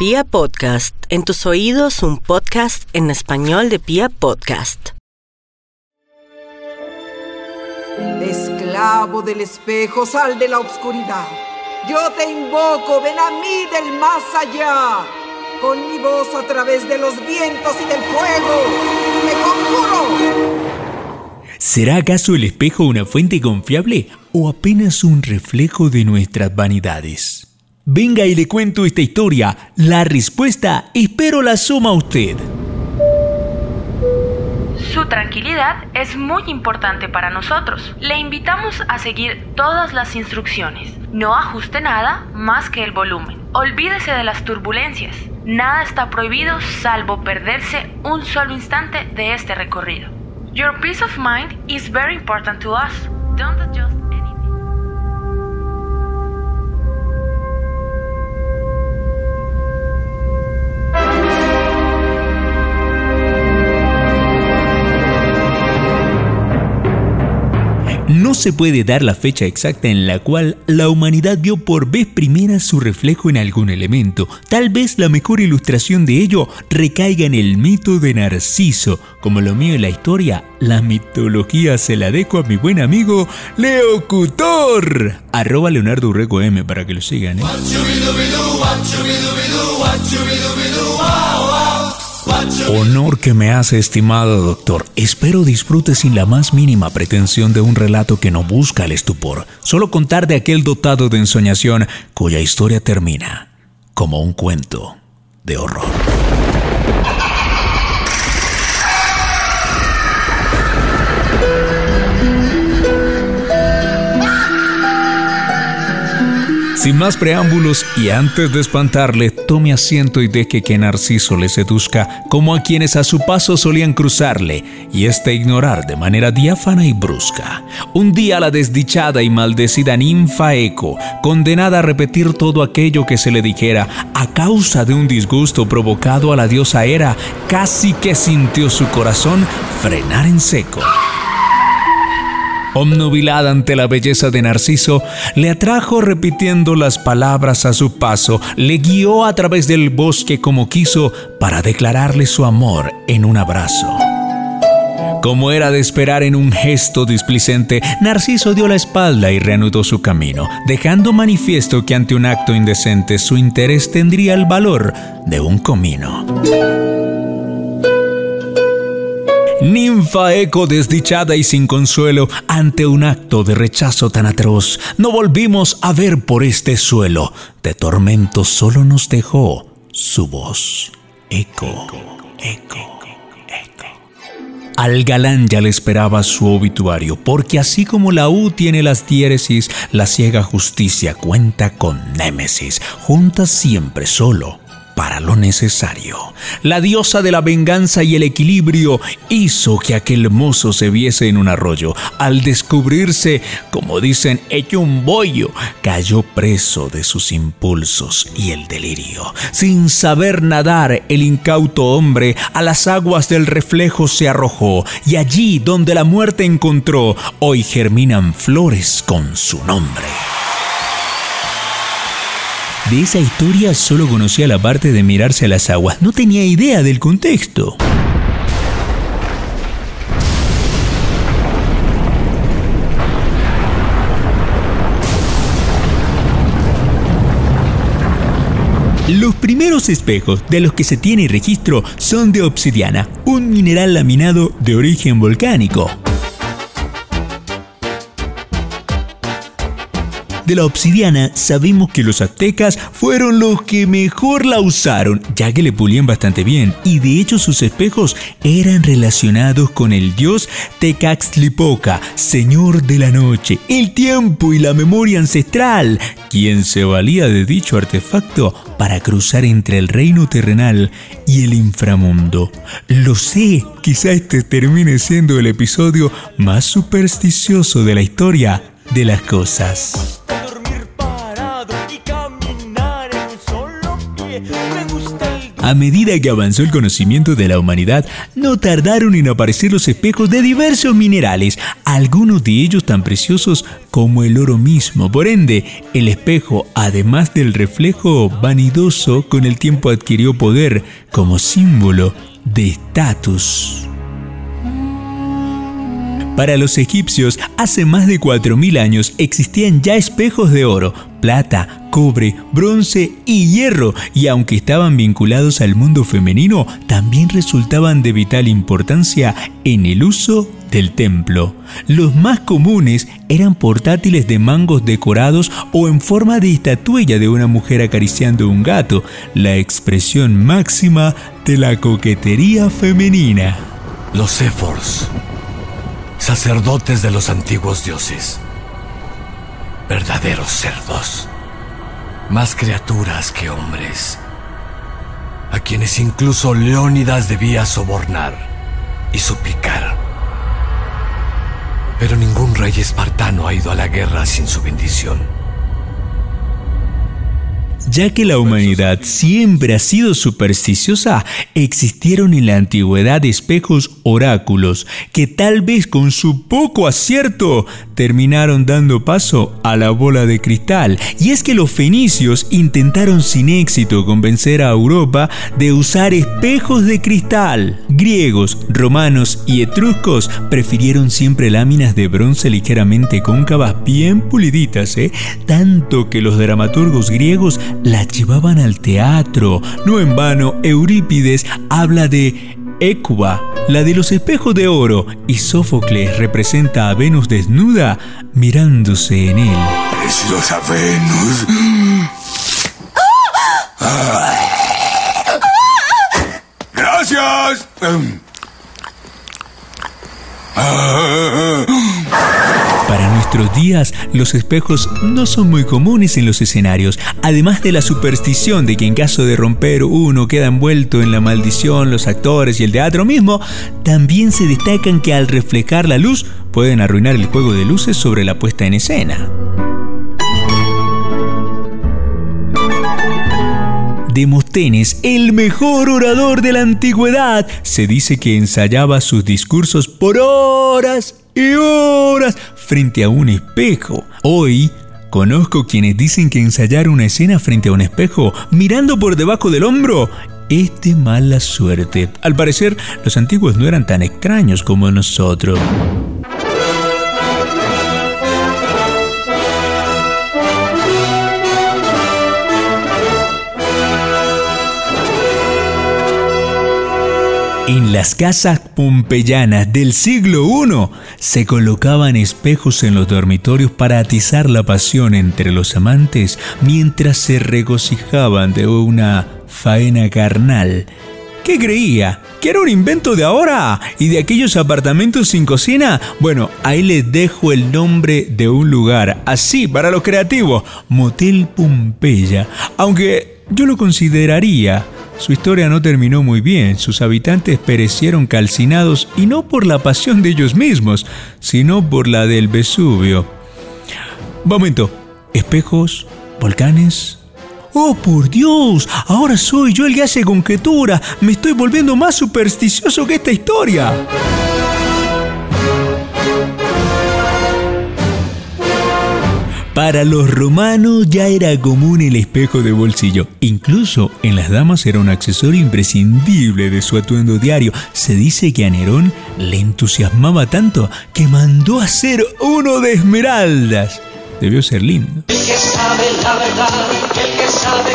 Pia Podcast, en tus oídos un podcast en español de Pia Podcast. Esclavo del espejo, sal de la oscuridad. Yo te invoco, ven a mí del más allá. Con mi voz a través de los vientos y del fuego, te conjuro. ¿Será acaso el espejo una fuente confiable o apenas un reflejo de nuestras vanidades? Venga y le cuento esta historia. La respuesta espero la suma usted. Su tranquilidad es muy importante para nosotros. Le invitamos a seguir todas las instrucciones. No ajuste nada más que el volumen. Olvídese de las turbulencias. Nada está prohibido salvo perderse un solo instante de este recorrido. Your peace of mind is very important to us. Don't adjust No se puede dar la fecha exacta en la cual la humanidad vio por vez primera su reflejo en algún elemento. Tal vez la mejor ilustración de ello recaiga en el mito de Narciso. Como lo mío en la historia, la mitología se la dejo a mi buen amigo Leocutor. Arroba Leonardo Urrego M para que lo sigan. ¿eh? Honor que me hace, estimado doctor. Espero disfrute sin la más mínima pretensión de un relato que no busca el estupor, solo contar de aquel dotado de ensoñación cuya historia termina como un cuento de horror. Sin más preámbulos y antes de espantarle, tome asiento y deje que Narciso le seduzca como a quienes a su paso solían cruzarle y este ignorar de manera diáfana y brusca. Un día la desdichada y maldecida ninfa Eco, condenada a repetir todo aquello que se le dijera a causa de un disgusto provocado a la diosa Hera, casi que sintió su corazón frenar en seco. Omnubilada ante la belleza de Narciso, le atrajo repitiendo las palabras a su paso, le guió a través del bosque como quiso para declararle su amor en un abrazo. Como era de esperar en un gesto displicente, Narciso dio la espalda y reanudó su camino, dejando manifiesto que ante un acto indecente su interés tendría el valor de un comino. Ninfa eco desdichada y sin consuelo ante un acto de rechazo tan atroz, no volvimos a ver por este suelo. De tormento solo nos dejó su voz. Eco, eco, eco. Al galán ya le esperaba su obituario, porque así como la U tiene las diéresis, la ciega justicia cuenta con Némesis, juntas siempre solo para lo necesario. La diosa de la venganza y el equilibrio hizo que aquel mozo se viese en un arroyo. Al descubrirse, como dicen, hecho un bollo, cayó preso de sus impulsos y el delirio. Sin saber nadar, el incauto hombre a las aguas del reflejo se arrojó y allí donde la muerte encontró, hoy germinan flores con su nombre. De esa historia solo conocía la parte de mirarse a las aguas, no tenía idea del contexto. Los primeros espejos de los que se tiene registro son de obsidiana, un mineral laminado de origen volcánico. De la obsidiana, sabemos que los aztecas fueron los que mejor la usaron, ya que le pulían bastante bien, y de hecho sus espejos eran relacionados con el dios Tecaxtlipoca, señor de la noche, el tiempo y la memoria ancestral, quien se valía de dicho artefacto para cruzar entre el reino terrenal y el inframundo. Lo sé, quizá este termine siendo el episodio más supersticioso de la historia de las cosas. A medida que avanzó el conocimiento de la humanidad, no tardaron en aparecer los espejos de diversos minerales, algunos de ellos tan preciosos como el oro mismo. Por ende, el espejo, además del reflejo vanidoso, con el tiempo adquirió poder como símbolo de estatus. Para los egipcios, hace más de 4.000 años existían ya espejos de oro, plata, cobre, bronce y hierro, y aunque estaban vinculados al mundo femenino, también resultaban de vital importancia en el uso del templo. Los más comunes eran portátiles de mangos decorados o en forma de estatuilla de una mujer acariciando un gato, la expresión máxima de la coquetería femenina. Los éfors sacerdotes de los antiguos dioses, verdaderos cerdos, más criaturas que hombres, a quienes incluso Leónidas debía sobornar y suplicar. Pero ningún rey espartano ha ido a la guerra sin su bendición ya que la humanidad siempre ha sido supersticiosa, existieron en la antigüedad espejos oráculos que tal vez con su poco acierto terminaron dando paso a la bola de cristal. Y es que los fenicios intentaron sin éxito convencer a Europa de usar espejos de cristal. Griegos, romanos y etruscos prefirieron siempre láminas de bronce ligeramente cóncavas bien puliditas, ¿eh? tanto que los dramaturgos griegos la llevaban al teatro. No en vano, Eurípides habla de Écuba, la de los espejos de oro, y Sófocles representa a Venus desnuda mirándose en él. Preciosa Venus. Gracias. Nuestros días, los espejos no son muy comunes en los escenarios, además de la superstición de que en caso de romper uno queda envuelto en la maldición los actores y el teatro mismo, también se destacan que al reflejar la luz pueden arruinar el juego de luces sobre la puesta en escena. Demóstenes, el mejor orador de la antigüedad, se dice que ensayaba sus discursos por horas y horas frente a un espejo. Hoy conozco quienes dicen que ensayar una escena frente a un espejo mirando por debajo del hombro es de mala suerte. Al parecer, los antiguos no eran tan extraños como nosotros. En las casas pompeyanas del siglo I se colocaban espejos en los dormitorios para atizar la pasión entre los amantes mientras se regocijaban de una faena carnal. ¿Qué creía? ¿Que era un invento de ahora? ¿Y de aquellos apartamentos sin cocina? Bueno, ahí les dejo el nombre de un lugar, así para los creativos, Motel Pompeya. Aunque yo lo consideraría su historia no terminó muy bien, sus habitantes perecieron calcinados y no por la pasión de ellos mismos, sino por la del Vesubio. Momento, espejos, volcanes. ¡Oh, por Dios! Ahora soy yo el que hace conjetura. Me estoy volviendo más supersticioso que esta historia. Para los romanos ya era común el espejo de bolsillo. Incluso en las damas era un accesorio imprescindible de su atuendo diario. Se dice que a Nerón le entusiasmaba tanto que mandó hacer uno de esmeraldas. Debió ser lindo. El que sabe la verdad, el que sabe.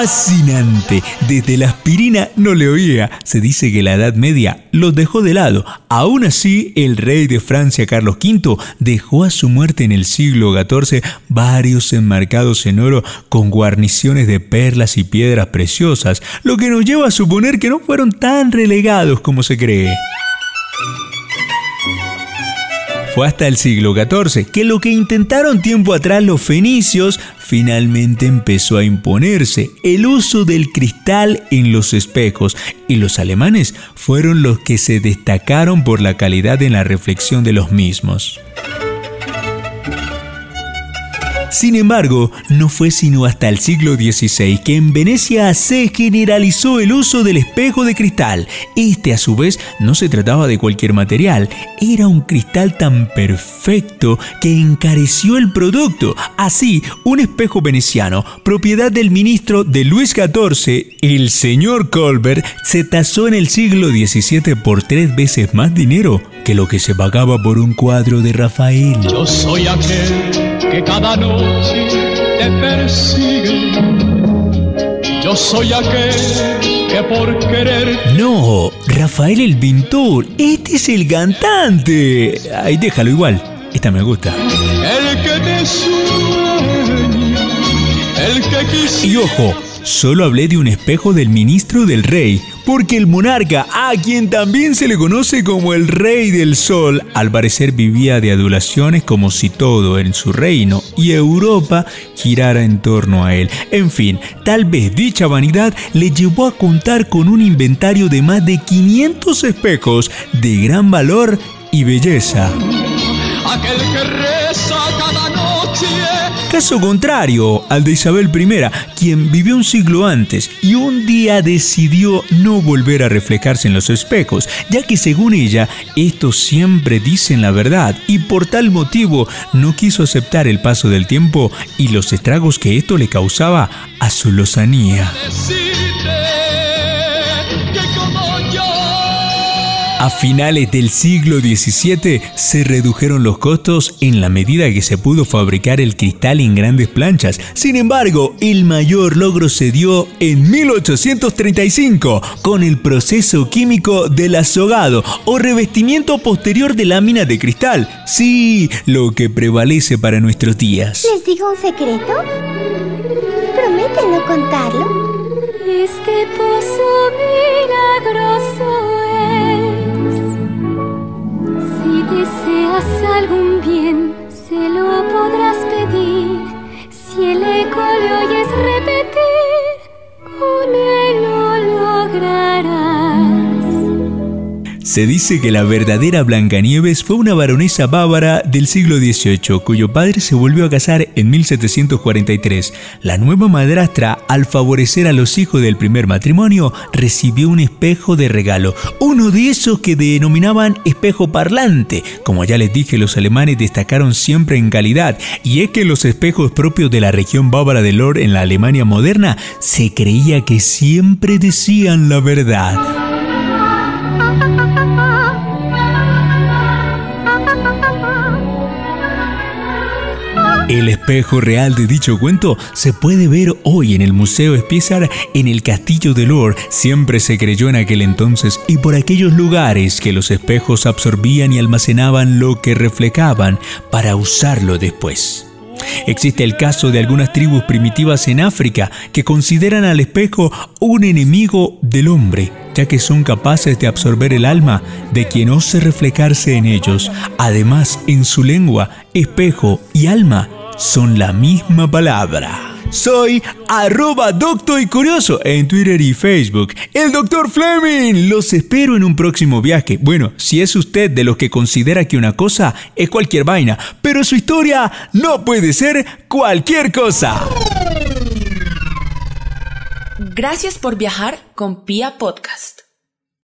Fascinante. Desde la aspirina no le oía. Se dice que la Edad Media los dejó de lado. Aún así, el rey de Francia, Carlos V, dejó a su muerte en el siglo XIV varios enmarcados en oro con guarniciones de perlas y piedras preciosas, lo que nos lleva a suponer que no fueron tan relegados como se cree. Fue hasta el siglo XIV que lo que intentaron tiempo atrás los fenicios finalmente empezó a imponerse el uso del cristal en los espejos y los alemanes fueron los que se destacaron por la calidad en la reflexión de los mismos. Sin embargo, no fue sino hasta el siglo XVI que en Venecia se generalizó el uso del espejo de cristal. Este a su vez no se trataba de cualquier material, era un cristal tan perfecto que encareció el producto. Así, un espejo veneciano, propiedad del ministro de Luis XIV, el señor Colbert, se tasó en el siglo XVII por tres veces más dinero que lo que se pagaba por un cuadro de Rafael. Yo soy aquel que cada noche te persigue. Yo soy aquel que por querer. No, Rafael el pintor, este es el cantante. Ay, déjalo igual, esta me gusta. El que te sueña, el que Y ojo, solo hablé de un espejo del ministro del rey, porque el monarca, a quien también se le conoce como el rey del sol, al parecer vivía de adulaciones como si todo en su reino y Europa girara en torno a él. En fin, tal vez dicha vanidad le llevó a contar con un inventario de más de 500 espejos de gran valor y belleza. Aquel que reza Caso contrario al de Isabel I, quien vivió un siglo antes y un día decidió no volver a reflejarse en los espejos, ya que según ella, estos siempre dicen la verdad y por tal motivo no quiso aceptar el paso del tiempo y los estragos que esto le causaba a su lozanía. A finales del siglo XVII se redujeron los costos en la medida que se pudo fabricar el cristal en grandes planchas. Sin embargo, el mayor logro se dio en 1835 con el proceso químico del azogado o revestimiento posterior de láminas de cristal. Sí, lo que prevalece para nuestros días. ¿Les digo un secreto? ¿Prometen no contarlo? Este pozo milagroso Se dice que la verdadera Blancanieves fue una baronesa bávara del siglo XVIII, cuyo padre se volvió a casar en 1743. La nueva madrastra, al favorecer a los hijos del primer matrimonio, recibió un espejo de regalo, uno de esos que denominaban espejo parlante. Como ya les dije, los alemanes destacaron siempre en calidad, y es que los espejos propios de la región bávara de Lor en la Alemania moderna se creía que siempre decían la verdad. El espejo real de dicho cuento se puede ver hoy en el Museo Spiezar en el Castillo de Lor. Siempre se creyó en aquel entonces y por aquellos lugares que los espejos absorbían y almacenaban lo que reflejaban para usarlo después. Existe el caso de algunas tribus primitivas en África que consideran al espejo un enemigo del hombre, ya que son capaces de absorber el alma de quien ose reflejarse en ellos. Además, en su lengua, espejo y alma son la misma palabra. Soy arroba doctor y curioso en Twitter y Facebook. El doctor Fleming. Los espero en un próximo viaje. Bueno, si es usted de los que considera que una cosa es cualquier vaina, pero su historia no puede ser cualquier cosa. Gracias por viajar con Pia Podcast.